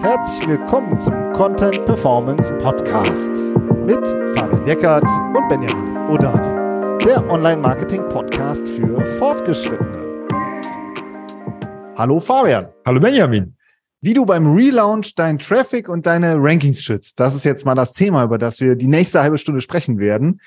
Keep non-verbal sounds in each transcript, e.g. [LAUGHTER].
Herzlich willkommen zum Content Performance Podcast mit Fabian Eckert und Benjamin Odani, der Online-Marketing-Podcast für Fortgeschrittene. Hallo Fabian. Hallo Benjamin. Wie du beim Relaunch deinen Traffic und deine Rankings schützt, das ist jetzt mal das Thema, über das wir die nächste halbe Stunde sprechen werden.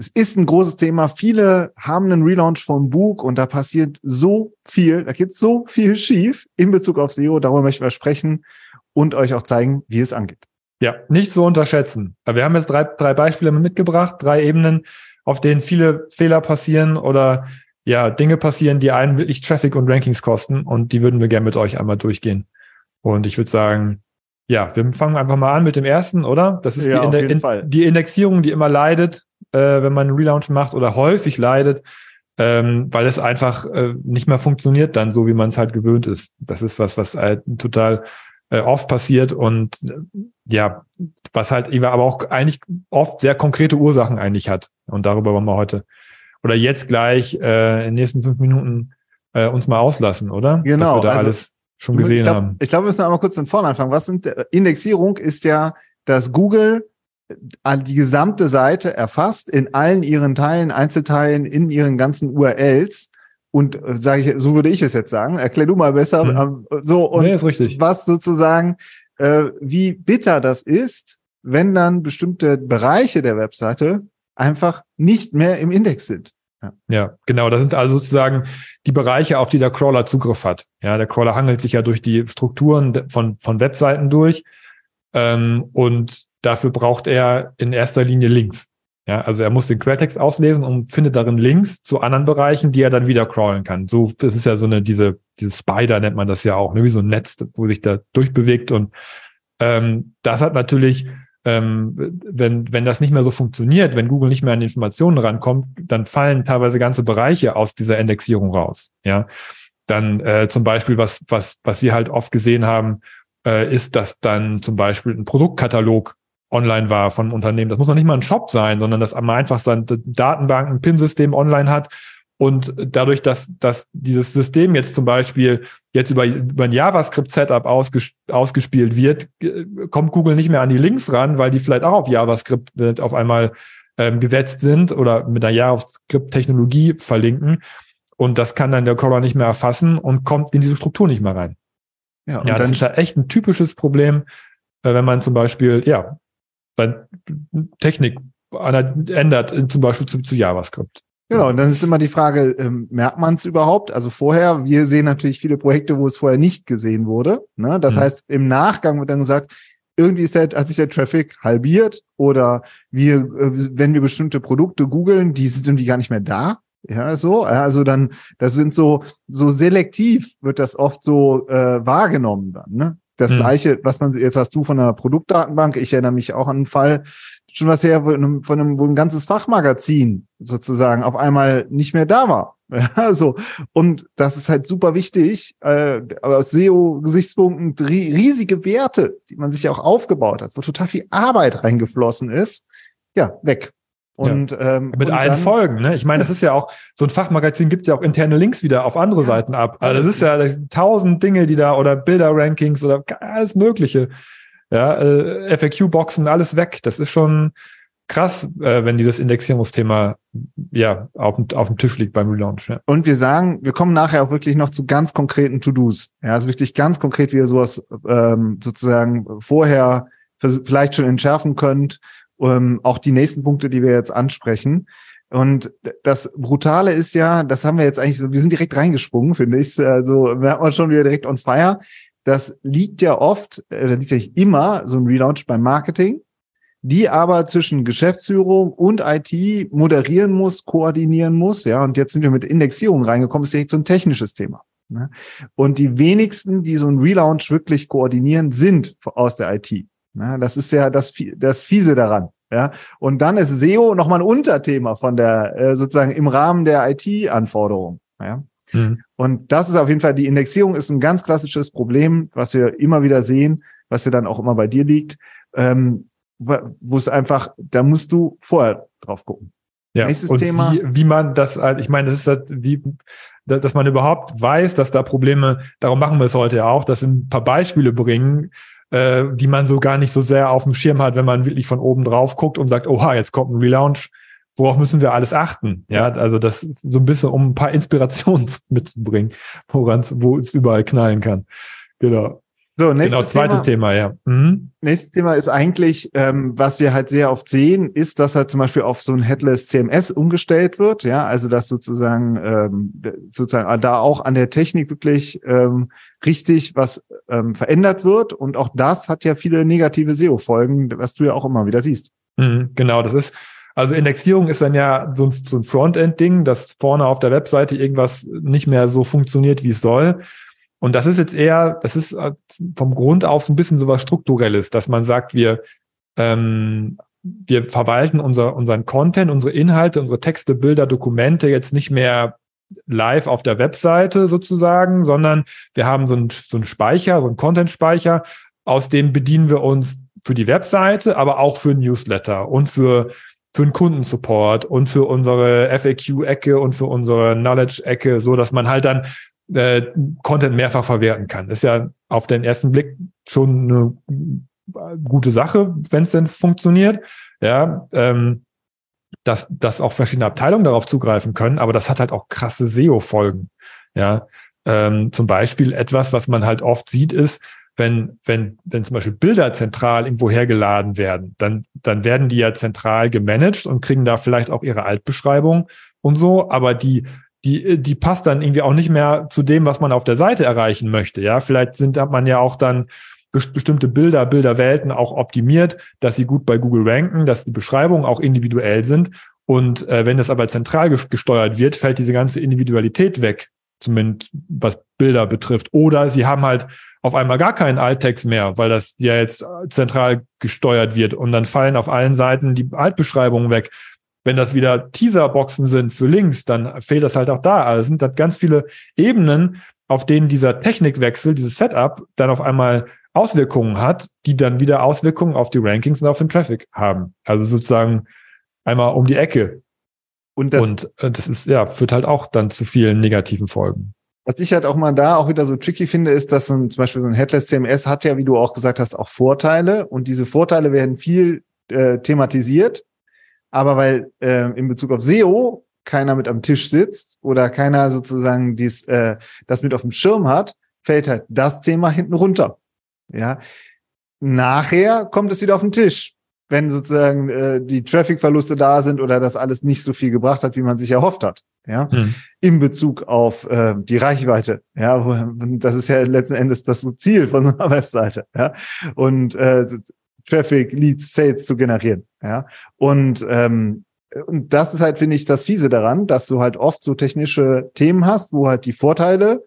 Es ist ein großes Thema. Viele haben einen Relaunch vom Buch und da passiert so viel, da geht so viel schief in Bezug auf SEO. Darüber möchten wir sprechen und euch auch zeigen, wie es angeht. Ja, nicht zu unterschätzen. Wir haben jetzt drei, drei Beispiele mitgebracht, drei Ebenen, auf denen viele Fehler passieren oder ja, Dinge passieren, die einen wirklich Traffic und Rankings kosten und die würden wir gerne mit euch einmal durchgehen. Und ich würde sagen, ja, wir fangen einfach mal an mit dem ersten, oder? Das ist ja, die, Inde in, die, Indexierung, die immer leidet, äh, wenn man einen Relaunch macht oder häufig leidet, ähm, weil es einfach äh, nicht mehr funktioniert dann so, wie man es halt gewöhnt ist. Das ist was, was halt total äh, oft passiert und äh, ja, was halt aber auch eigentlich oft sehr konkrete Ursachen eigentlich hat. Und darüber wollen wir heute oder jetzt gleich äh, in den nächsten fünf Minuten äh, uns mal auslassen, oder? Genau. Dass wir da also, alles schon gesehen ich glaub, haben. Ich glaube, wir müssen einmal kurz von vorne anfangen. Was sind äh, Indexierung ist ja, dass Google die gesamte Seite erfasst in allen ihren Teilen, Einzelteilen, in ihren ganzen URLs und äh, sage ich, so würde ich es jetzt sagen. Erklär du mal besser. Mhm. So und nee, was sozusagen, äh, wie bitter das ist, wenn dann bestimmte Bereiche der Webseite einfach nicht mehr im Index sind. Ja. ja, genau. Das sind also sozusagen die Bereiche, auf die der Crawler Zugriff hat. Ja, der Crawler hangelt sich ja durch die Strukturen von, von Webseiten durch. Ähm, und dafür braucht er in erster Linie Links. Ja, also er muss den Quelltext auslesen und findet darin Links zu anderen Bereichen, die er dann wieder crawlen kann. So, das ist ja so eine, diese, diese Spider nennt man das ja auch, ne? wie so ein Netz, wo sich da durchbewegt. Und ähm, das hat natürlich, ähm, wenn, wenn das nicht mehr so funktioniert, wenn Google nicht mehr an Informationen rankommt, dann fallen teilweise ganze Bereiche aus dieser Indexierung raus. Ja, dann äh, zum Beispiel, was, was, was wir halt oft gesehen haben, äh, ist, dass dann zum Beispiel ein Produktkatalog online war von Unternehmen. Das muss noch nicht mal ein Shop sein, sondern dass man einfach sein Datenbank, ein PIM-System online hat. Und dadurch, dass, dass dieses System jetzt zum Beispiel jetzt über, über ein JavaScript-Setup ausges ausgespielt wird, kommt Google nicht mehr an die Links ran, weil die vielleicht auch auf JavaScript auf einmal ähm, gesetzt sind oder mit einer JavaScript-Technologie verlinken. Und das kann dann der Crawler nicht mehr erfassen und kommt in diese Struktur nicht mehr rein. Ja, ja das ist ja echt ein typisches Problem, äh, wenn man zum Beispiel, ja, seine Technik ändert, zum Beispiel zu, zu JavaScript. Genau, und dann ist immer die Frage, ähm, merkt man es überhaupt? Also vorher, wir sehen natürlich viele Projekte, wo es vorher nicht gesehen wurde. Ne? Das mhm. heißt, im Nachgang wird dann gesagt, irgendwie ist der, hat sich der Traffic halbiert oder wir, äh, wenn wir bestimmte Produkte googeln, die sind irgendwie gar nicht mehr da. Ja, so, also dann, das sind so, so selektiv wird das oft so äh, wahrgenommen dann, ne? Das mhm. gleiche, was man, jetzt hast du von einer Produktdatenbank, ich erinnere mich auch an einen Fall, schon was her von einem, von einem, wo ein ganzes Fachmagazin sozusagen auf einmal nicht mehr da war. [LAUGHS] Ja, so. Und das ist halt super wichtig, äh, aus SEO-Gesichtspunkten riesige Werte, die man sich auch aufgebaut hat, wo total viel Arbeit reingeflossen ist, ja, weg. Und, ja. ähm, mit und allen dann, Folgen, ne? Ich meine, [LAUGHS] das ist ja auch, so ein Fachmagazin gibt ja auch interne Links wieder auf andere. Seiten ab. Also das ist ja das tausend Dinge, die da, oder Bilder-Rankings oder alles Mögliche. Ja, äh, FAQ-Boxen, alles weg. Das ist schon krass, äh, wenn dieses Indexierungsthema ja auf, auf dem Tisch liegt beim Relaunch. Ja. Und wir sagen, wir kommen nachher auch wirklich noch zu ganz konkreten To-Dos. Ja, also wirklich ganz konkret, wie ihr sowas ähm, sozusagen vorher vielleicht schon entschärfen könnt ähm, auch die nächsten Punkte, die wir jetzt ansprechen. Und das Brutale ist ja, das haben wir jetzt eigentlich so, wir sind direkt reingesprungen, finde ich. Also wir haben schon wieder direkt on fire. Das liegt ja oft, äh, liegt ja nicht immer so ein Relaunch beim Marketing, die aber zwischen Geschäftsführung und IT moderieren muss, koordinieren muss. Ja, und jetzt sind wir mit Indexierung reingekommen, ist direkt so ein technisches Thema. Ne? Und die wenigsten, die so ein Relaunch wirklich koordinieren, sind aus der IT. Ja, das ist ja das, das Fiese daran. Ja, und dann ist SEO nochmal ein Unterthema von der, äh, sozusagen im Rahmen der IT-Anforderungen. Ja. Mhm. Und das ist auf jeden Fall, die Indexierung ist ein ganz klassisches Problem, was wir immer wieder sehen, was ja dann auch immer bei dir liegt, ähm, wo es einfach, da musst du vorher drauf gucken. Ja, Nächstes und Thema. Wie, wie man das, halt, ich meine, das ist halt wie, dass man überhaupt weiß, dass da Probleme, darum machen wir es heute ja auch, dass wir ein paar Beispiele bringen, äh, die man so gar nicht so sehr auf dem Schirm hat, wenn man wirklich von oben drauf guckt und sagt, oha, jetzt kommt ein Relaunch, worauf müssen wir alles achten? Ja, also das so ein bisschen, um ein paar Inspirationen [LAUGHS] mitzubringen, woran wo es überall knallen kann. Genau. So, nächstes genau, zweite Thema, Thema ja. Mhm. Nächstes Thema ist eigentlich, ähm, was wir halt sehr oft sehen, ist, dass halt zum Beispiel auf so ein Headless CMS umgestellt wird, ja, also dass sozusagen ähm, sozusagen da auch an der Technik wirklich ähm, richtig was ähm, verändert wird und auch das hat ja viele negative SEO-Folgen, was du ja auch immer wieder siehst. Mhm, genau, das ist also Indexierung ist dann ja so ein, so ein Frontend-Ding, dass vorne auf der Webseite irgendwas nicht mehr so funktioniert, wie es soll. Und das ist jetzt eher, das ist äh, vom Grund auf ein bisschen sowas Strukturelles, dass man sagt, wir, ähm, wir verwalten unser, unseren Content, unsere Inhalte, unsere Texte, Bilder, Dokumente jetzt nicht mehr live auf der Webseite sozusagen, sondern wir haben so einen, so einen Speicher, so einen Content-Speicher, aus dem bedienen wir uns für die Webseite, aber auch für Newsletter und für für den Kundensupport und für unsere FAQ-Ecke und für unsere Knowledge-Ecke, so dass man halt dann äh, Content mehrfach verwerten kann. ist ja auf den ersten Blick schon eine gute Sache, wenn es denn funktioniert. Ja, ähm, dass, dass auch verschiedene Abteilungen darauf zugreifen können, aber das hat halt auch krasse SEO-Folgen. Ja, ähm, zum Beispiel etwas, was man halt oft sieht, ist, wenn, wenn, wenn zum Beispiel Bilder zentral irgendwo hergeladen werden, dann, dann werden die ja zentral gemanagt und kriegen da vielleicht auch ihre Altbeschreibung und so, aber die die, die passt dann irgendwie auch nicht mehr zu dem, was man auf der Seite erreichen möchte. Ja, vielleicht sind, hat man ja auch dann bestimmte Bilder, Bilderwelten auch optimiert, dass sie gut bei Google ranken, dass die Beschreibungen auch individuell sind. Und äh, wenn das aber zentral gesteuert wird, fällt diese ganze Individualität weg, zumindest was Bilder betrifft. Oder sie haben halt auf einmal gar keinen Alttext mehr, weil das ja jetzt zentral gesteuert wird. Und dann fallen auf allen Seiten die Altbeschreibungen weg. Wenn das wieder Teaserboxen sind für Links, dann fehlt das halt auch da. Also es sind halt ganz viele Ebenen, auf denen dieser Technikwechsel, dieses Setup dann auf einmal Auswirkungen hat, die dann wieder Auswirkungen auf die Rankings und auf den Traffic haben. Also sozusagen einmal um die Ecke. Und das, und äh, das ist, ja, führt halt auch dann zu vielen negativen Folgen. Was ich halt auch mal da auch wieder so tricky finde, ist, dass so ein, zum Beispiel so ein Headless CMS hat ja, wie du auch gesagt hast, auch Vorteile. Und diese Vorteile werden viel äh, thematisiert. Aber weil äh, in Bezug auf SEO keiner mit am Tisch sitzt oder keiner sozusagen dies, äh, das mit auf dem Schirm hat, fällt halt das Thema hinten runter. Ja. Nachher kommt es wieder auf den Tisch, wenn sozusagen äh, die Traffic-Verluste da sind oder das alles nicht so viel gebracht hat, wie man sich erhofft hat. Ja, hm. in Bezug auf äh, die Reichweite. Ja, das ist ja letzten Endes das Ziel von so einer [LAUGHS] Webseite. Ja, und äh, Traffic, Leads, Sales zu generieren. Ja, und ähm, und das ist halt, finde ich, das Fiese daran, dass du halt oft so technische Themen hast, wo halt die Vorteile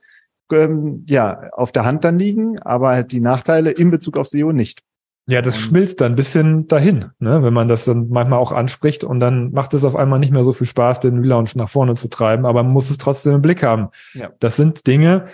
ähm, ja auf der Hand dann liegen, aber halt die Nachteile in Bezug auf SEO nicht. Ja, das schmilzt dann ein bisschen dahin, ne? wenn man das dann manchmal auch anspricht und dann macht es auf einmal nicht mehr so viel Spaß, den Relaunch nach vorne zu treiben, aber man muss es trotzdem im Blick haben. Ja. Das sind Dinge,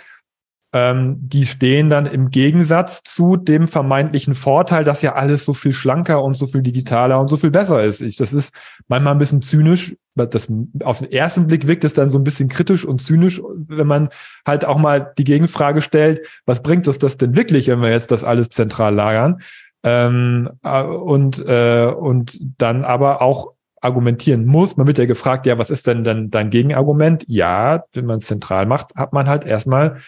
ähm, die stehen dann im Gegensatz zu dem vermeintlichen Vorteil, dass ja alles so viel schlanker und so viel digitaler und so viel besser ist. Ich, das ist manchmal ein bisschen zynisch. Das, auf den ersten Blick wirkt es dann so ein bisschen kritisch und zynisch, wenn man halt auch mal die Gegenfrage stellt, was bringt uns das denn wirklich, wenn wir jetzt das alles zentral lagern? Ähm, äh, und, äh, und dann aber auch argumentieren muss. Man wird ja gefragt, ja, was ist denn dann dein Gegenargument? Ja, wenn man es zentral macht, hat man halt erstmal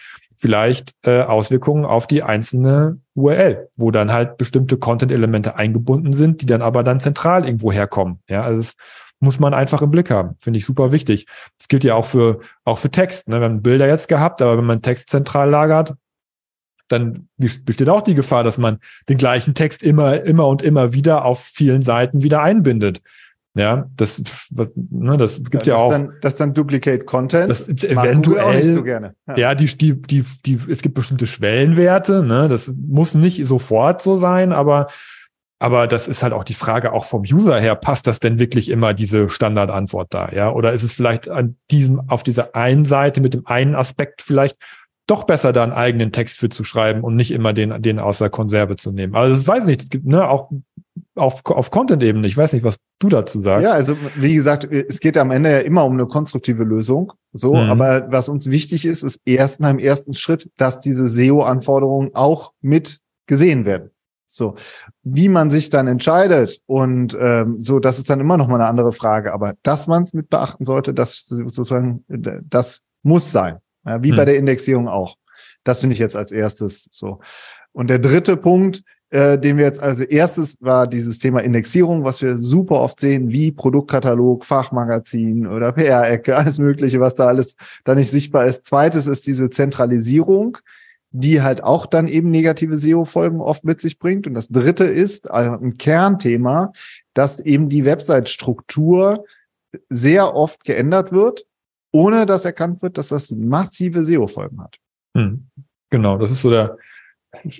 vielleicht äh, Auswirkungen auf die einzelne URL, wo dann halt bestimmte Content-Elemente eingebunden sind, die dann aber dann zentral irgendwo herkommen. Ja, also das muss man einfach im Blick haben. Finde ich super wichtig. Das gilt ja auch für, auch für Text. Ne? Wir haben Bilder jetzt gehabt, aber wenn man Text zentral lagert, dann besteht auch die Gefahr, dass man den gleichen Text immer, immer und immer wieder auf vielen Seiten wieder einbindet. Ja, das, ne, das gibt ja, ja auch. Dann, das dann Duplicate Content. Das eventuell. So gerne. Ja, ja die, die, die, die, es gibt bestimmte Schwellenwerte, ne, das muss nicht sofort so sein, aber, aber das ist halt auch die Frage auch vom User her, passt das denn wirklich immer diese Standardantwort da, ja? Oder ist es vielleicht an diesem, auf dieser einen Seite mit dem einen Aspekt vielleicht doch besser da einen eigenen Text für zu schreiben und nicht immer den, den aus der Konserve zu nehmen. Also das weiß ich nicht, ne, auch auf, auf Content-Ebene. Ich weiß nicht, was du dazu sagst. Ja, also wie gesagt, es geht am Ende ja immer um eine konstruktive Lösung. So, mhm. aber was uns wichtig ist, ist erstmal im ersten Schritt, dass diese SEO-Anforderungen auch mit gesehen werden. So, wie man sich dann entscheidet und ähm, so, das ist dann immer noch mal eine andere Frage. Aber dass man es mit beachten sollte, das sozusagen, das muss sein, ja, wie hm. bei der Indexierung auch. Das finde ich jetzt als erstes so. Und der dritte Punkt, äh, den wir jetzt also erstes war dieses Thema Indexierung, was wir super oft sehen, wie Produktkatalog, Fachmagazin oder PR-Ecke, alles Mögliche, was da alles da nicht sichtbar ist. Zweites ist diese Zentralisierung die halt auch dann eben negative SEO-Folgen oft mit sich bringt. Und das dritte ist also ein Kernthema, dass eben die Website-Struktur sehr oft geändert wird, ohne dass erkannt wird, dass das massive SEO-Folgen hat. Hm. Genau, das ist so der,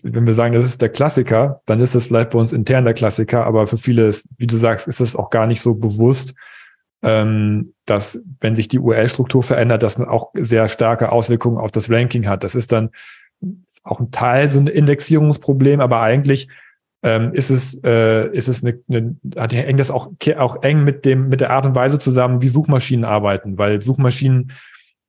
wenn wir sagen, das ist der Klassiker, dann ist das vielleicht bei uns intern der Klassiker, aber für viele, ist, wie du sagst, ist das auch gar nicht so bewusst, ähm, dass wenn sich die URL-Struktur verändert, das auch sehr starke Auswirkungen auf das Ranking hat. Das ist dann auch ein Teil so ein Indexierungsproblem, aber eigentlich ähm, ist es äh, ist es eine, eine hängt das auch auch eng mit dem mit der Art und Weise zusammen, wie Suchmaschinen arbeiten, weil Suchmaschinen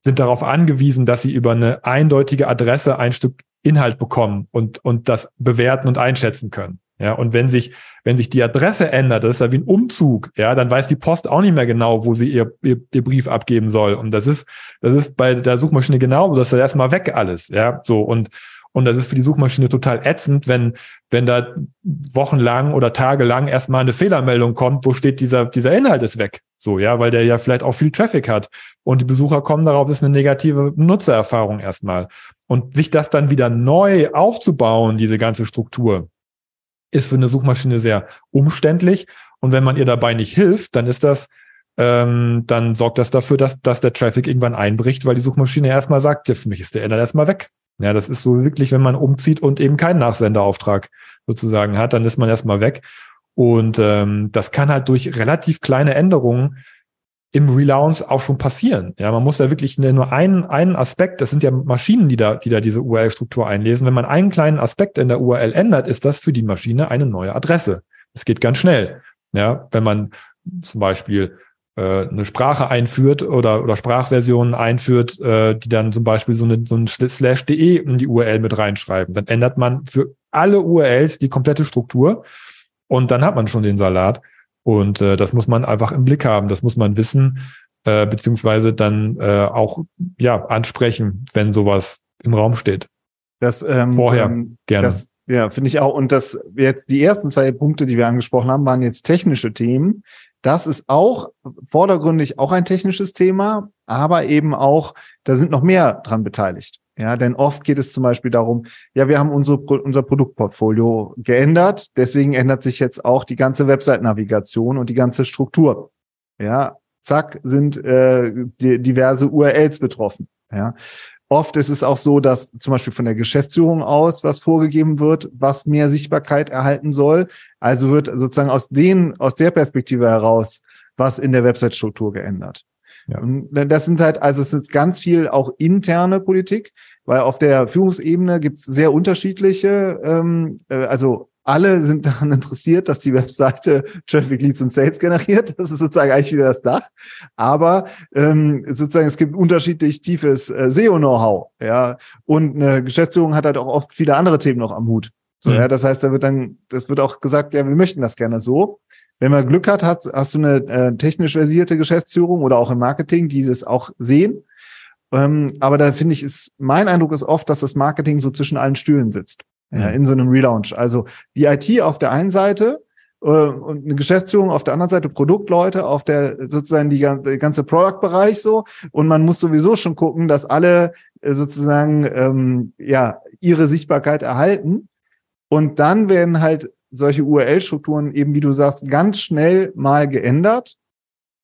sind darauf angewiesen, dass sie über eine eindeutige Adresse ein Stück Inhalt bekommen und und das bewerten und einschätzen können. Ja, und wenn sich, wenn sich die Adresse ändert, das ist ja wie ein Umzug, ja, dann weiß die Post auch nicht mehr genau, wo sie ihr, ihr, ihr Brief abgeben soll. Und das ist, das ist bei der Suchmaschine genau, das ist erstmal weg alles, ja, so. Und, und das ist für die Suchmaschine total ätzend, wenn, wenn da wochenlang oder tagelang erstmal eine Fehlermeldung kommt, wo steht, dieser, dieser Inhalt ist weg. So, ja, weil der ja vielleicht auch viel Traffic hat. Und die Besucher kommen darauf, ist eine negative Nutzererfahrung erstmal. Und sich das dann wieder neu aufzubauen, diese ganze Struktur, ist für eine Suchmaschine sehr umständlich. Und wenn man ihr dabei nicht hilft, dann ist das, ähm, dann sorgt das dafür, dass, dass der Traffic irgendwann einbricht, weil die Suchmaschine erstmal sagt, ja, für mich ist der Inhalt erstmal weg. Ja, das ist so wirklich, wenn man umzieht und eben keinen Nachsenderauftrag sozusagen hat, dann ist man erstmal weg. Und ähm, das kann halt durch relativ kleine Änderungen im Relaunch auch schon passieren. Ja, man muss da wirklich nur einen, einen Aspekt, das sind ja Maschinen, die da, die da diese URL-Struktur einlesen. Wenn man einen kleinen Aspekt in der URL ändert, ist das für die Maschine eine neue Adresse. Das geht ganz schnell. Ja, wenn man zum Beispiel eine Sprache einführt oder, oder Sprachversionen einführt, äh, die dann zum Beispiel so, eine, so ein slash de in die URL mit reinschreiben, dann ändert man für alle URLs die komplette Struktur und dann hat man schon den Salat. Und äh, das muss man einfach im Blick haben, das muss man wissen, äh, beziehungsweise dann äh, auch ja ansprechen, wenn sowas im Raum steht. Das ähm, vorher ähm, gerne. Das, ja, finde ich auch. Und das jetzt die ersten zwei Punkte, die wir angesprochen haben, waren jetzt technische Themen. Das ist auch vordergründig auch ein technisches Thema, aber eben auch, da sind noch mehr dran beteiligt. Ja, denn oft geht es zum Beispiel darum, ja, wir haben unsere, unser Produktportfolio geändert, deswegen ändert sich jetzt auch die ganze Website-Navigation und die ganze Struktur. Ja, zack, sind äh, die, diverse URLs betroffen. Ja, oft ist es auch so, dass zum Beispiel von der Geschäftsführung aus was vorgegeben wird, was mehr Sichtbarkeit erhalten soll. Also wird sozusagen aus den, aus der Perspektive heraus was in der Website-Struktur geändert. Ja. Und das sind halt, also es ist ganz viel auch interne Politik, weil auf der Führungsebene gibt es sehr unterschiedliche, ähm, äh, also alle sind daran interessiert, dass die Webseite Traffic Leads und Sales generiert. Das ist sozusagen eigentlich wieder das Dach. Aber ähm, sozusagen es gibt unterschiedlich tiefes äh, SEO-Know-how. Ja, und eine Geschäftsführung hat halt auch oft viele andere Themen noch am Hut. So, mhm. ja, das heißt, da wird dann, das wird auch gesagt, ja, wir möchten das gerne so. Wenn man Glück hat, hast, hast du eine äh, technisch versierte Geschäftsführung oder auch im Marketing, die es auch sehen. Ähm, aber da finde ich, ist mein Eindruck ist oft, dass das Marketing so zwischen allen Stühlen sitzt mhm. ja, in so einem Relaunch. Also die IT auf der einen Seite äh, und eine Geschäftsführung auf der anderen Seite, Produktleute auf der sozusagen die, die ganze Product-Bereich so. Und man muss sowieso schon gucken, dass alle äh, sozusagen ähm, ja ihre Sichtbarkeit erhalten. Und dann werden halt solche URL-Strukturen eben, wie du sagst, ganz schnell mal geändert,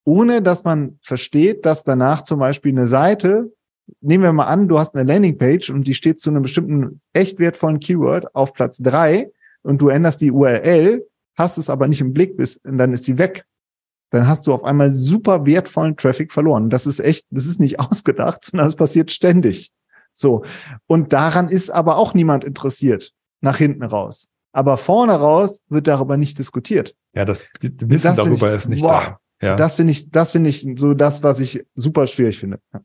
ohne dass man versteht, dass danach zum Beispiel eine Seite, nehmen wir mal an, du hast eine Landingpage und die steht zu einem bestimmten echt wertvollen Keyword auf Platz drei und du änderst die URL, hast es aber nicht im Blick bis, und dann ist die weg. Dann hast du auf einmal super wertvollen Traffic verloren. Das ist echt, das ist nicht [LAUGHS] ausgedacht, sondern das passiert ständig. So. Und daran ist aber auch niemand interessiert nach hinten raus. aber vorne raus wird darüber nicht diskutiert. Ja, das Wissen das darüber ich, ist nicht boah, da. Ja. Das finde ich, das finde ich so das, was ich super schwierig finde. Ja.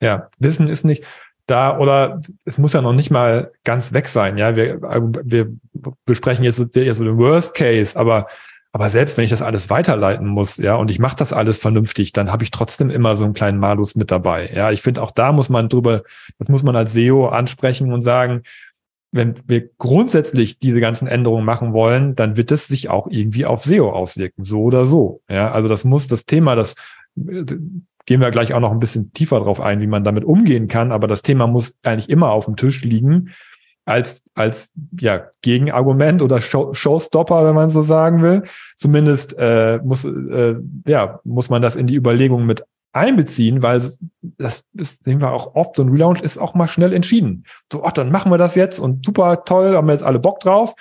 Ja, Wissen ist nicht da oder es muss ja noch nicht mal ganz weg sein. Ja, wir, wir besprechen jetzt so, jetzt so den Worst Case, aber aber selbst wenn ich das alles weiterleiten muss, ja, und ich mache das alles vernünftig, dann habe ich trotzdem immer so einen kleinen Malus mit dabei. Ja, ich finde auch da muss man drüber, das muss man als SEO ansprechen und sagen, wenn wir grundsätzlich diese ganzen Änderungen machen wollen, dann wird es sich auch irgendwie auf SEO auswirken, so oder so. Ja, also das muss das Thema, das gehen wir gleich auch noch ein bisschen tiefer drauf ein, wie man damit umgehen kann, aber das Thema muss eigentlich immer auf dem Tisch liegen als, als ja, Gegenargument oder Show, Showstopper, wenn man so sagen will. Zumindest äh, muss, äh, ja, muss man das in die Überlegungen mit einbeziehen, weil das ist, sehen wir auch oft, so ein Relaunch ist auch mal schnell entschieden. So, ach, dann machen wir das jetzt und super toll, haben wir jetzt alle Bock drauf.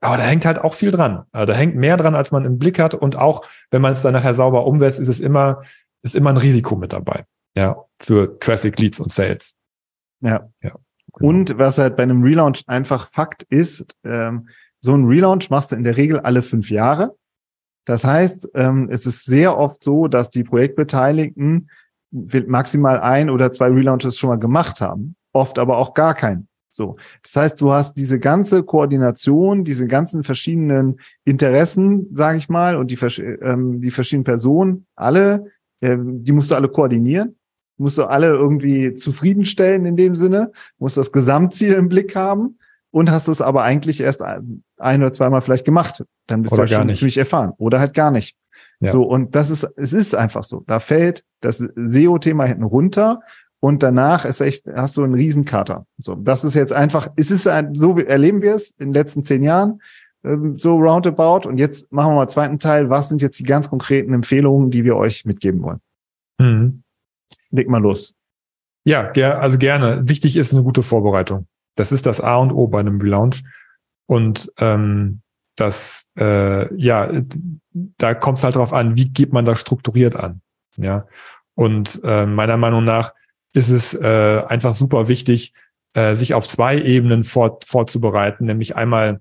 Aber da hängt halt auch viel dran. Also da hängt mehr dran, als man im Blick hat. Und auch, wenn man es dann nachher sauber umsetzt, ist es immer, ist immer ein Risiko mit dabei. Ja, für Traffic, Leads und Sales. Ja. ja. Genau. Und was halt bei einem Relaunch einfach Fakt ist, ähm, so ein Relaunch machst du in der Regel alle fünf Jahre. Das heißt, ähm, es ist sehr oft so, dass die Projektbeteiligten maximal ein oder zwei Relaunches schon mal gemacht haben, oft aber auch gar keinen. So, das heißt, du hast diese ganze Koordination, diese ganzen verschiedenen Interessen, sage ich mal, und die, ähm, die verschiedenen Personen, alle, die musst du alle koordinieren musst du alle irgendwie zufriedenstellen in dem Sinne, musst das Gesamtziel im Blick haben und hast es aber eigentlich erst ein, oder zweimal vielleicht gemacht. Dann bist oder du schon nicht. ziemlich erfahren. Oder halt gar nicht. Ja. So, und das ist, es ist einfach so. Da fällt das SEO-Thema hinten runter und danach ist echt, hast du einen Riesenkater. So, das ist jetzt einfach, es ist ein, so erleben wir es in den letzten zehn Jahren, ähm, so roundabout. Und jetzt machen wir mal zweiten Teil. Was sind jetzt die ganz konkreten Empfehlungen, die wir euch mitgeben wollen? Mhm leg mal los. Ja, also gerne. Wichtig ist eine gute Vorbereitung. Das ist das A und O bei einem Relaunch. Und ähm, das, äh, ja, da kommt es halt drauf an, wie geht man das strukturiert an. Ja. Und äh, meiner Meinung nach ist es äh, einfach super wichtig, äh, sich auf zwei Ebenen vor, vorzubereiten, nämlich einmal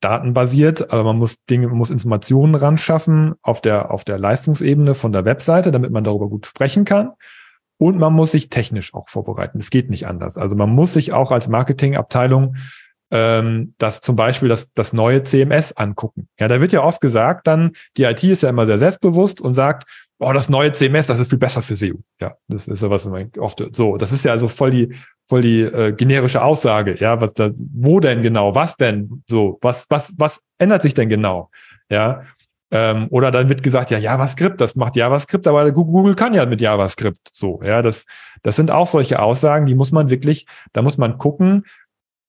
datenbasiert, also man muss Dinge, man muss Informationen ran schaffen auf der, auf der Leistungsebene von der Webseite, damit man darüber gut sprechen kann. Und man muss sich technisch auch vorbereiten. Es geht nicht anders. Also man muss sich auch als Marketingabteilung ähm, das zum Beispiel das, das neue CMS angucken. Ja, da wird ja oft gesagt, dann, die IT ist ja immer sehr selbstbewusst und sagt, oh, das neue CMS, das ist viel besser für SEO. Ja, das ist ja was man oft so. Das ist ja also voll die, voll die äh, generische Aussage. Ja, was da, wo denn genau? Was denn? So, was, was, was ändert sich denn genau? Ja. Ähm, oder dann wird gesagt, ja, JavaScript, das macht JavaScript, aber Google kann ja mit JavaScript so. Ja, das, das sind auch solche Aussagen, die muss man wirklich, da muss man gucken,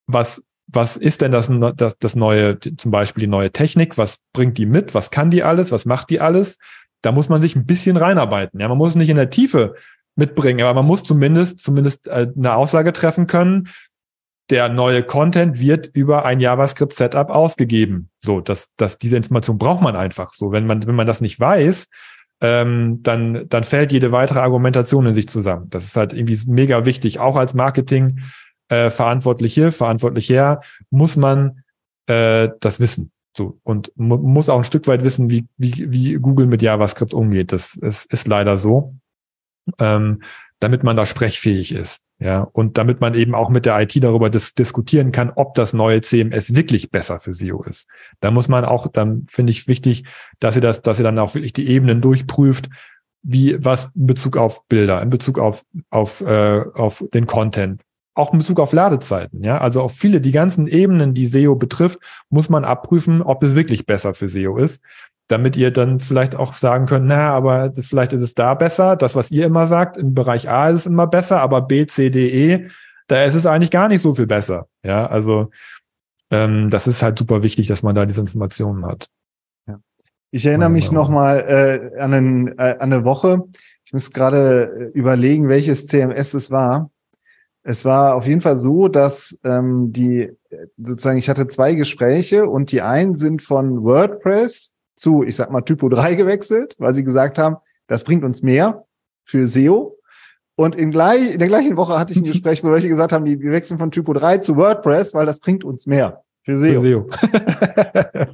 was was ist denn das, das, das neue, zum Beispiel die neue Technik, was bringt die mit, was kann die alles, was macht die alles? Da muss man sich ein bisschen reinarbeiten. Ja, man muss nicht in der Tiefe mitbringen, aber man muss zumindest, zumindest äh, eine Aussage treffen können. Der neue Content wird über ein JavaScript-Setup ausgegeben. So, dass, dass diese Information braucht man einfach. So, wenn man, wenn man das nicht weiß, ähm, dann, dann fällt jede weitere Argumentation in sich zusammen. Das ist halt irgendwie mega wichtig, auch als Marketing äh, Verantwortliche, Verantwortlicher, muss man äh, das wissen. So, und mu muss auch ein Stück weit wissen, wie, wie, wie Google mit JavaScript umgeht. Das ist, ist leider so. Ähm, damit man da sprechfähig ist. Ja, und damit man eben auch mit der IT darüber dis diskutieren kann, ob das neue CMS wirklich besser für SEO ist. Da muss man auch, dann finde ich wichtig, dass ihr das, dass ihr dann auch wirklich die Ebenen durchprüft, wie was in Bezug auf Bilder, in Bezug auf auf äh, auf den Content, auch in Bezug auf Ladezeiten, ja, also auf viele, die ganzen Ebenen, die SEO betrifft, muss man abprüfen, ob es wirklich besser für SEO ist, damit ihr dann vielleicht auch sagen könnt, na, aber vielleicht ist es da besser, das, was ihr immer sagt, im Bereich A ist es immer besser, aber B, C, D, E, da ist es eigentlich gar nicht so viel besser, ja, also ähm, das ist halt super wichtig, dass man da diese Informationen hat. Ja. Ich erinnere mich nochmal äh, an, einen, äh, an eine Woche, ich muss gerade äh, überlegen, welches CMS es war. Es war auf jeden Fall so, dass ähm, die sozusagen, ich hatte zwei Gespräche und die einen sind von WordPress zu, ich sag mal, Typo 3 [LAUGHS] gewechselt, weil sie gesagt haben, das bringt uns mehr für SEO. Und in, gleich, in der gleichen Woche hatte ich ein [LAUGHS] Gespräch, wo welche gesagt haben, die, wir wechseln von Typo 3 zu WordPress, weil das bringt uns mehr. Für SEO. Für SEO. [LAUGHS]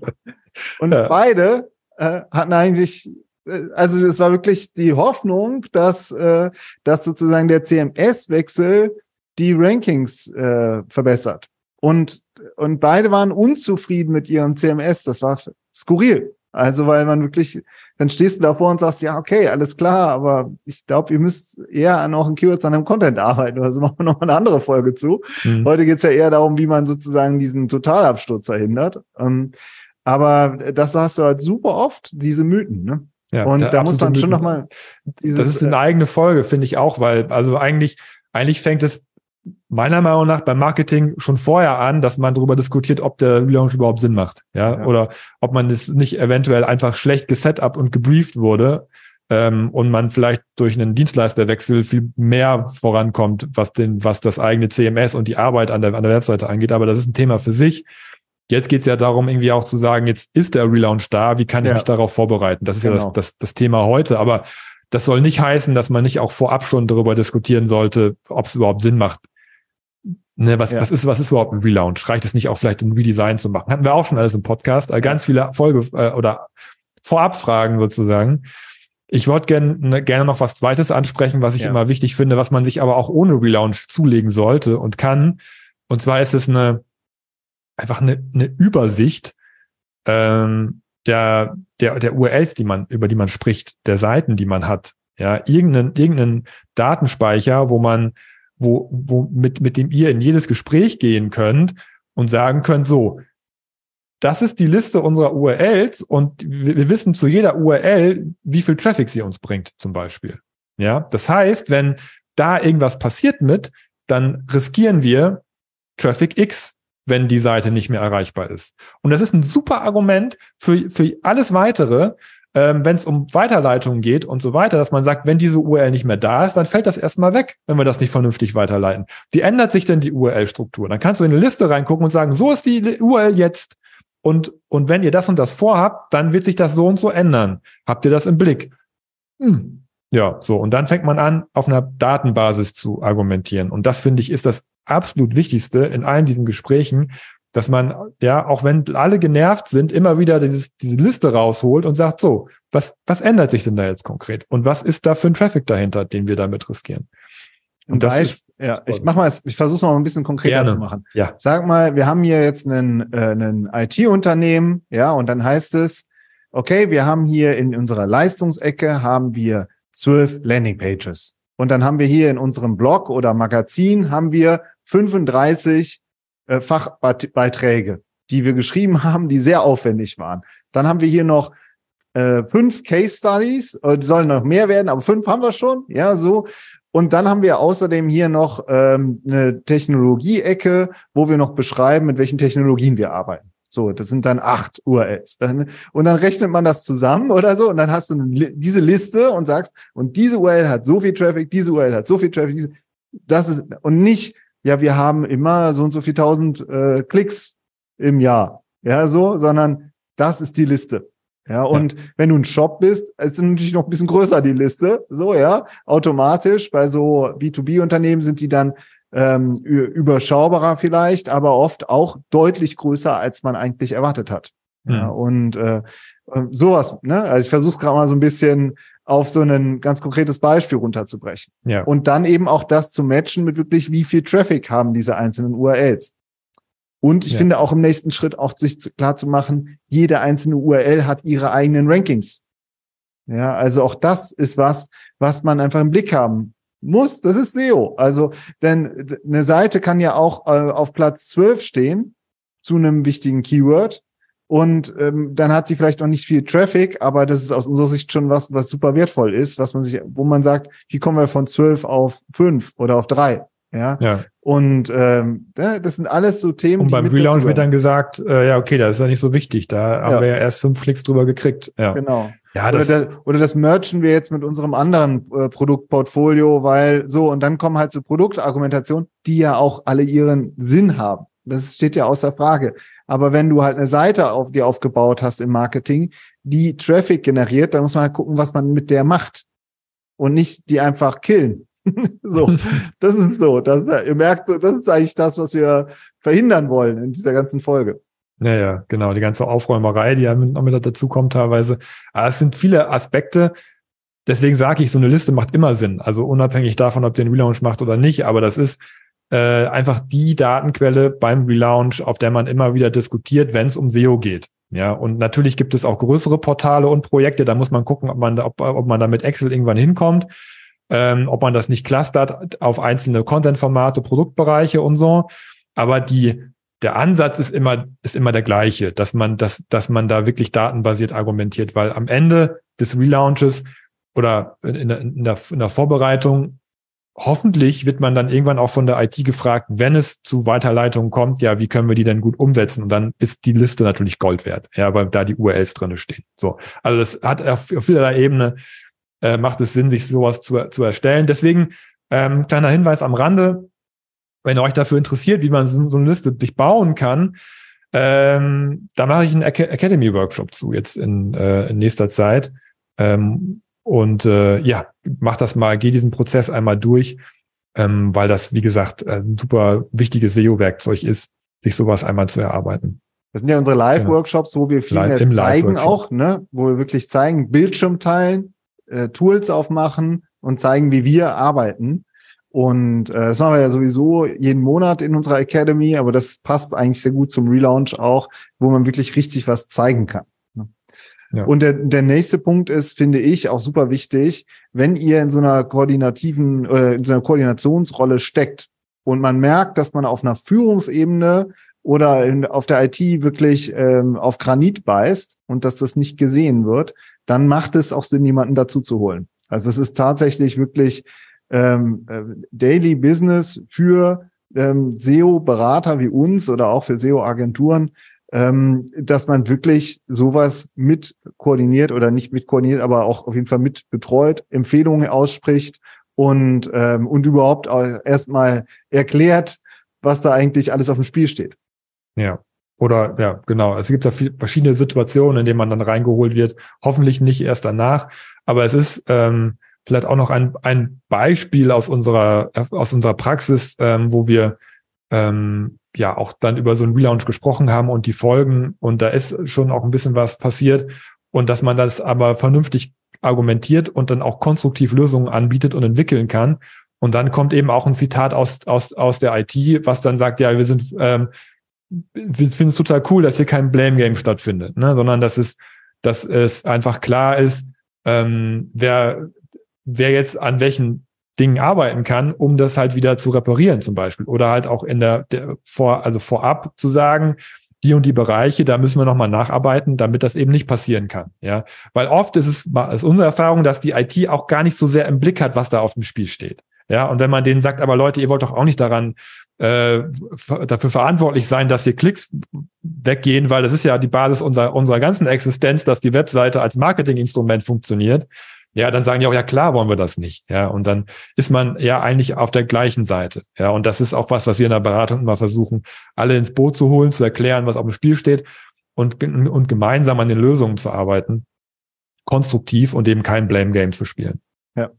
und ja. beide äh, hatten eigentlich, äh, also es war wirklich die Hoffnung, dass, äh, dass sozusagen der CMS-Wechsel die Rankings äh, verbessert. Und, und beide waren unzufrieden mit ihrem CMS. Das war skurril. Also, weil man wirklich, dann stehst du davor und sagst, ja, okay, alles klar, aber ich glaube, ihr müsst eher an auch ein Keywords an einem Content arbeiten. Also [LAUGHS] machen wir noch mal eine andere Folge zu. Mhm. Heute geht's ja eher darum, wie man sozusagen diesen Totalabsturz verhindert. Ähm, aber das hast du halt super oft, diese Mythen, ne? Ja, und da muss man schon nochmal dieses. Das ist eine eigene Folge, finde ich auch, weil, also eigentlich, eigentlich fängt es meiner Meinung nach beim Marketing schon vorher an, dass man darüber diskutiert, ob der Relaunch überhaupt Sinn macht, ja, ja. oder ob man es nicht eventuell einfach schlecht gesetup und gebrieft wurde ähm, und man vielleicht durch einen Dienstleisterwechsel viel mehr vorankommt, was den, was das eigene CMS und die Arbeit an der an der Webseite angeht. Aber das ist ein Thema für sich. Jetzt geht es ja darum, irgendwie auch zu sagen, jetzt ist der Relaunch da, wie kann ich ja. mich darauf vorbereiten? Das ist genau. ja das, das, das Thema heute. Aber das soll nicht heißen, dass man nicht auch vorab schon darüber diskutieren sollte, ob es überhaupt Sinn macht, Ne, was, ja. was, ist, was ist überhaupt ein Relaunch? Reicht es nicht auch vielleicht ein Redesign zu machen? Hatten wir auch schon alles im Podcast, äh, ganz viele Folge äh, oder Vorabfragen sozusagen. Ich wollte gerne ne, gerne noch was Zweites ansprechen, was ich ja. immer wichtig finde, was man sich aber auch ohne Relaunch zulegen sollte und kann. Und zwar ist es eine einfach eine, eine Übersicht ähm, der, der, der URLs, die man, über die man spricht, der Seiten, die man hat. Ja, irgendeinen, irgendeinen Datenspeicher, wo man wo, wo mit, mit dem ihr in jedes Gespräch gehen könnt und sagen könnt, so, das ist die Liste unserer URLs und wir, wissen zu jeder URL, wie viel Traffic sie uns bringt, zum Beispiel. Ja, das heißt, wenn da irgendwas passiert mit, dann riskieren wir Traffic X, wenn die Seite nicht mehr erreichbar ist. Und das ist ein super Argument für, für alles weitere, ähm, wenn es um Weiterleitungen geht und so weiter, dass man sagt, wenn diese URL nicht mehr da ist, dann fällt das erstmal weg, wenn wir das nicht vernünftig weiterleiten. Wie ändert sich denn die URL-Struktur? Dann kannst du in eine Liste reingucken und sagen, so ist die URL jetzt. Und, und wenn ihr das und das vorhabt, dann wird sich das so und so ändern. Habt ihr das im Blick? Hm. Ja, so. Und dann fängt man an, auf einer Datenbasis zu argumentieren. Und das finde ich ist das absolut Wichtigste in allen diesen Gesprächen, dass man, ja, auch wenn alle genervt sind, immer wieder dieses, diese Liste rausholt und sagt, so, was, was ändert sich denn da jetzt konkret? Und was ist da für ein Traffic dahinter, den wir damit riskieren? Und das ist, ja, ich mach mal, ich versuche es noch ein bisschen konkreter gerne. zu machen. Ja. Sag mal, wir haben hier jetzt einen, äh, einen IT-Unternehmen, ja, und dann heißt es, okay, wir haben hier in unserer Leistungsecke haben wir zwölf Landingpages. Und dann haben wir hier in unserem Blog oder Magazin haben wir 35 äh, Fachbeiträge, die wir geschrieben haben, die sehr aufwendig waren. Dann haben wir hier noch äh, fünf Case Studies, äh, die sollen noch mehr werden, aber fünf haben wir schon, ja, so. Und dann haben wir außerdem hier noch ähm, eine Technologie-Ecke, wo wir noch beschreiben, mit welchen Technologien wir arbeiten. So, das sind dann acht URLs. Und dann rechnet man das zusammen oder so und dann hast du diese Liste und sagst, und diese URL hat so viel Traffic, diese URL hat so viel Traffic, diese, das ist, und nicht, ja, wir haben immer so und so viel tausend äh, Klicks im Jahr. Ja, so, sondern das ist die Liste. Ja, und ja. wenn du ein Shop bist, ist natürlich noch ein bisschen größer die Liste. So, ja, automatisch. Bei so B2B-Unternehmen sind die dann ähm, überschaubarer vielleicht, aber oft auch deutlich größer, als man eigentlich erwartet hat. Ja, und äh, äh sowas, ne? Also ich versuche gerade mal so ein bisschen auf so ein ganz konkretes Beispiel runterzubrechen. Ja. Und dann eben auch das zu matchen mit wirklich, wie viel Traffic haben diese einzelnen URLs. Und ich ja. finde auch im nächsten Schritt auch sich klar zu machen, jede einzelne URL hat ihre eigenen Rankings. Ja, also auch das ist was, was man einfach im Blick haben muss. Das ist SEO. Also, denn eine Seite kann ja auch äh, auf Platz 12 stehen zu einem wichtigen Keyword und ähm, dann hat sie vielleicht noch nicht viel Traffic, aber das ist aus unserer Sicht schon was, was super wertvoll ist, was man sich, wo man sagt, wie kommen wir von zwölf auf fünf oder auf drei? Ja. ja. Und ähm, das sind alles so Themen. Und beim Relaunch wird dann gesagt, äh, ja, okay, das ist ja nicht so wichtig. Da haben wir ja erst fünf Klicks drüber gekriegt. Ja. Genau. Ja, das oder, das, oder das merchen wir jetzt mit unserem anderen äh, Produktportfolio, weil so, und dann kommen halt so Produktargumentationen, die ja auch alle ihren Sinn haben. Das steht ja außer Frage. Aber wenn du halt eine Seite auf dir aufgebaut hast im Marketing, die Traffic generiert, dann muss man halt gucken, was man mit der macht. Und nicht die einfach killen. [LAUGHS] so, [LAUGHS] das ist so. Das, ihr merkt, das ist eigentlich das, was wir verhindern wollen in dieser ganzen Folge. Ja, ja, genau. Die ganze Aufräumerei, die ja noch mit dazu kommt teilweise. Aber es sind viele Aspekte. Deswegen sage ich, so eine Liste macht immer Sinn. Also unabhängig davon, ob der einen Relaunch macht oder nicht. Aber das ist äh, einfach die Datenquelle beim Relaunch, auf der man immer wieder diskutiert, wenn es um SEO geht. Ja, und natürlich gibt es auch größere Portale und Projekte. Da muss man gucken, ob man, ob, ob man da mit Excel irgendwann hinkommt, ähm, ob man das nicht clustert auf einzelne Content-Formate, Produktbereiche und so. Aber die, der Ansatz ist immer, ist immer der gleiche, dass man, dass, dass man da wirklich datenbasiert argumentiert, weil am Ende des Relaunches oder in der, in der, in der Vorbereitung hoffentlich wird man dann irgendwann auch von der IT gefragt, wenn es zu Weiterleitungen kommt, ja, wie können wir die denn gut umsetzen? Und dann ist die Liste natürlich Gold wert, ja, weil da die URLs drinne stehen. So, also das hat auf, auf vielerlei Ebene äh, macht es Sinn, sich sowas zu, zu erstellen. Deswegen ähm, kleiner Hinweis am Rande, wenn ihr euch dafür interessiert, wie man so, so eine Liste sich bauen kann, ähm, da mache ich einen Academy Workshop zu jetzt in, äh, in nächster Zeit. Ähm, und äh, ja, mach das mal, geh diesen Prozess einmal durch, ähm, weil das, wie gesagt, ein super wichtiges SEO-Werkzeug ist, sich sowas einmal zu erarbeiten. Das sind ja unsere Live-Workshops, wo wir viel mehr zeigen auch, ne? wo wir wirklich zeigen, Bildschirm teilen, äh, Tools aufmachen und zeigen, wie wir arbeiten. Und äh, das machen wir ja sowieso jeden Monat in unserer Academy, aber das passt eigentlich sehr gut zum Relaunch auch, wo man wirklich richtig was zeigen kann. Ja. Und der, der nächste Punkt ist, finde ich, auch super wichtig, wenn ihr in so einer koordinativen, äh, in so einer Koordinationsrolle steckt und man merkt, dass man auf einer Führungsebene oder in, auf der IT wirklich ähm, auf Granit beißt und dass das nicht gesehen wird, dann macht es auch Sinn, jemanden dazu zu holen. Also es ist tatsächlich wirklich ähm, äh, Daily Business für ähm, SEO-Berater wie uns oder auch für SEO-Agenturen, ähm, dass man wirklich sowas mit koordiniert oder nicht mit koordiniert, aber auch auf jeden Fall mit betreut, Empfehlungen ausspricht und, ähm, und überhaupt erstmal erklärt, was da eigentlich alles auf dem Spiel steht. Ja. Oder ja, genau. Es gibt da viele, verschiedene Situationen, in denen man dann reingeholt wird. Hoffentlich nicht erst danach. Aber es ist ähm, vielleicht auch noch ein, ein Beispiel aus unserer, aus unserer Praxis, ähm, wo wir ähm, ja auch dann über so einen Relaunch gesprochen haben und die Folgen und da ist schon auch ein bisschen was passiert und dass man das aber vernünftig argumentiert und dann auch konstruktiv Lösungen anbietet und entwickeln kann. Und dann kommt eben auch ein Zitat aus, aus, aus der IT, was dann sagt, ja, wir sind, ähm, wir finden es total cool, dass hier kein Blame Game stattfindet, ne? sondern dass es, dass es einfach klar ist, ähm, wer, wer jetzt an welchen Dingen arbeiten kann, um das halt wieder zu reparieren zum Beispiel. Oder halt auch in der, der vor, also vorab zu sagen, die und die Bereiche, da müssen wir nochmal nacharbeiten, damit das eben nicht passieren kann. Ja, weil oft ist es ist unsere Erfahrung, dass die IT auch gar nicht so sehr im Blick hat, was da auf dem Spiel steht. Ja, und wenn man denen sagt, aber Leute, ihr wollt doch auch nicht daran äh, dafür verantwortlich sein, dass hier Klicks weggehen, weil das ist ja die Basis unserer unserer ganzen Existenz, dass die Webseite als Marketinginstrument funktioniert ja, dann sagen die auch, ja klar wollen wir das nicht. Ja, und dann ist man ja eigentlich auf der gleichen Seite. Ja, und das ist auch was, was wir in der Beratung immer versuchen, alle ins Boot zu holen, zu erklären, was auf dem Spiel steht und, und gemeinsam an den Lösungen zu arbeiten. Konstruktiv und eben kein Blame Game zu spielen. Ja.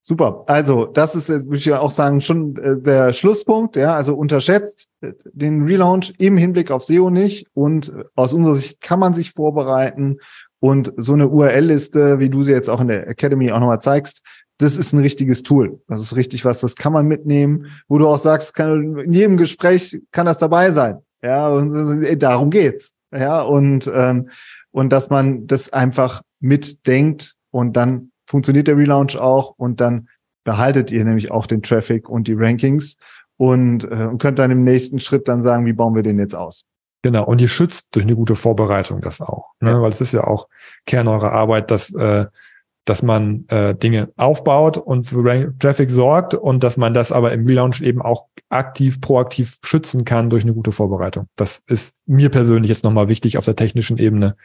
Super. Also, das ist, würde ich ja auch sagen, schon äh, der Schlusspunkt. Ja, also unterschätzt äh, den Relaunch im Hinblick auf SEO nicht. Und äh, aus unserer Sicht kann man sich vorbereiten und so eine URL-Liste, wie du sie jetzt auch in der Academy auch nochmal zeigst, das ist ein richtiges Tool. Das ist richtig was, das kann man mitnehmen, wo du auch sagst, kann, in jedem Gespräch kann das dabei sein. Ja, und darum geht's. Ja, und, ähm, und dass man das einfach mitdenkt und dann funktioniert der Relaunch auch und dann behaltet ihr nämlich auch den Traffic und die Rankings und, äh, und könnt dann im nächsten Schritt dann sagen, wie bauen wir den jetzt aus. Genau, und ihr schützt durch eine gute Vorbereitung das auch. Ne? Ja. Weil es ist ja auch Kern eurer Arbeit, dass, äh, dass man äh, Dinge aufbaut und für Traffic sorgt und dass man das aber im Relaunch eben auch aktiv, proaktiv schützen kann durch eine gute Vorbereitung. Das ist mir persönlich jetzt nochmal wichtig auf der technischen Ebene,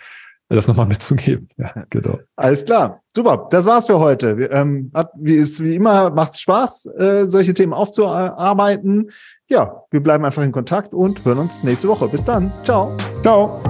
das nochmal [LAUGHS] mitzugeben. Ja, genau. Alles klar. Super. Das war's für heute. Ähm, hat, wie ist, wie immer, macht Spaß, äh, solche Themen aufzuarbeiten ja, wir bleiben einfach in Kontakt und hören uns nächste Woche. Bis dann. Ciao. Ciao.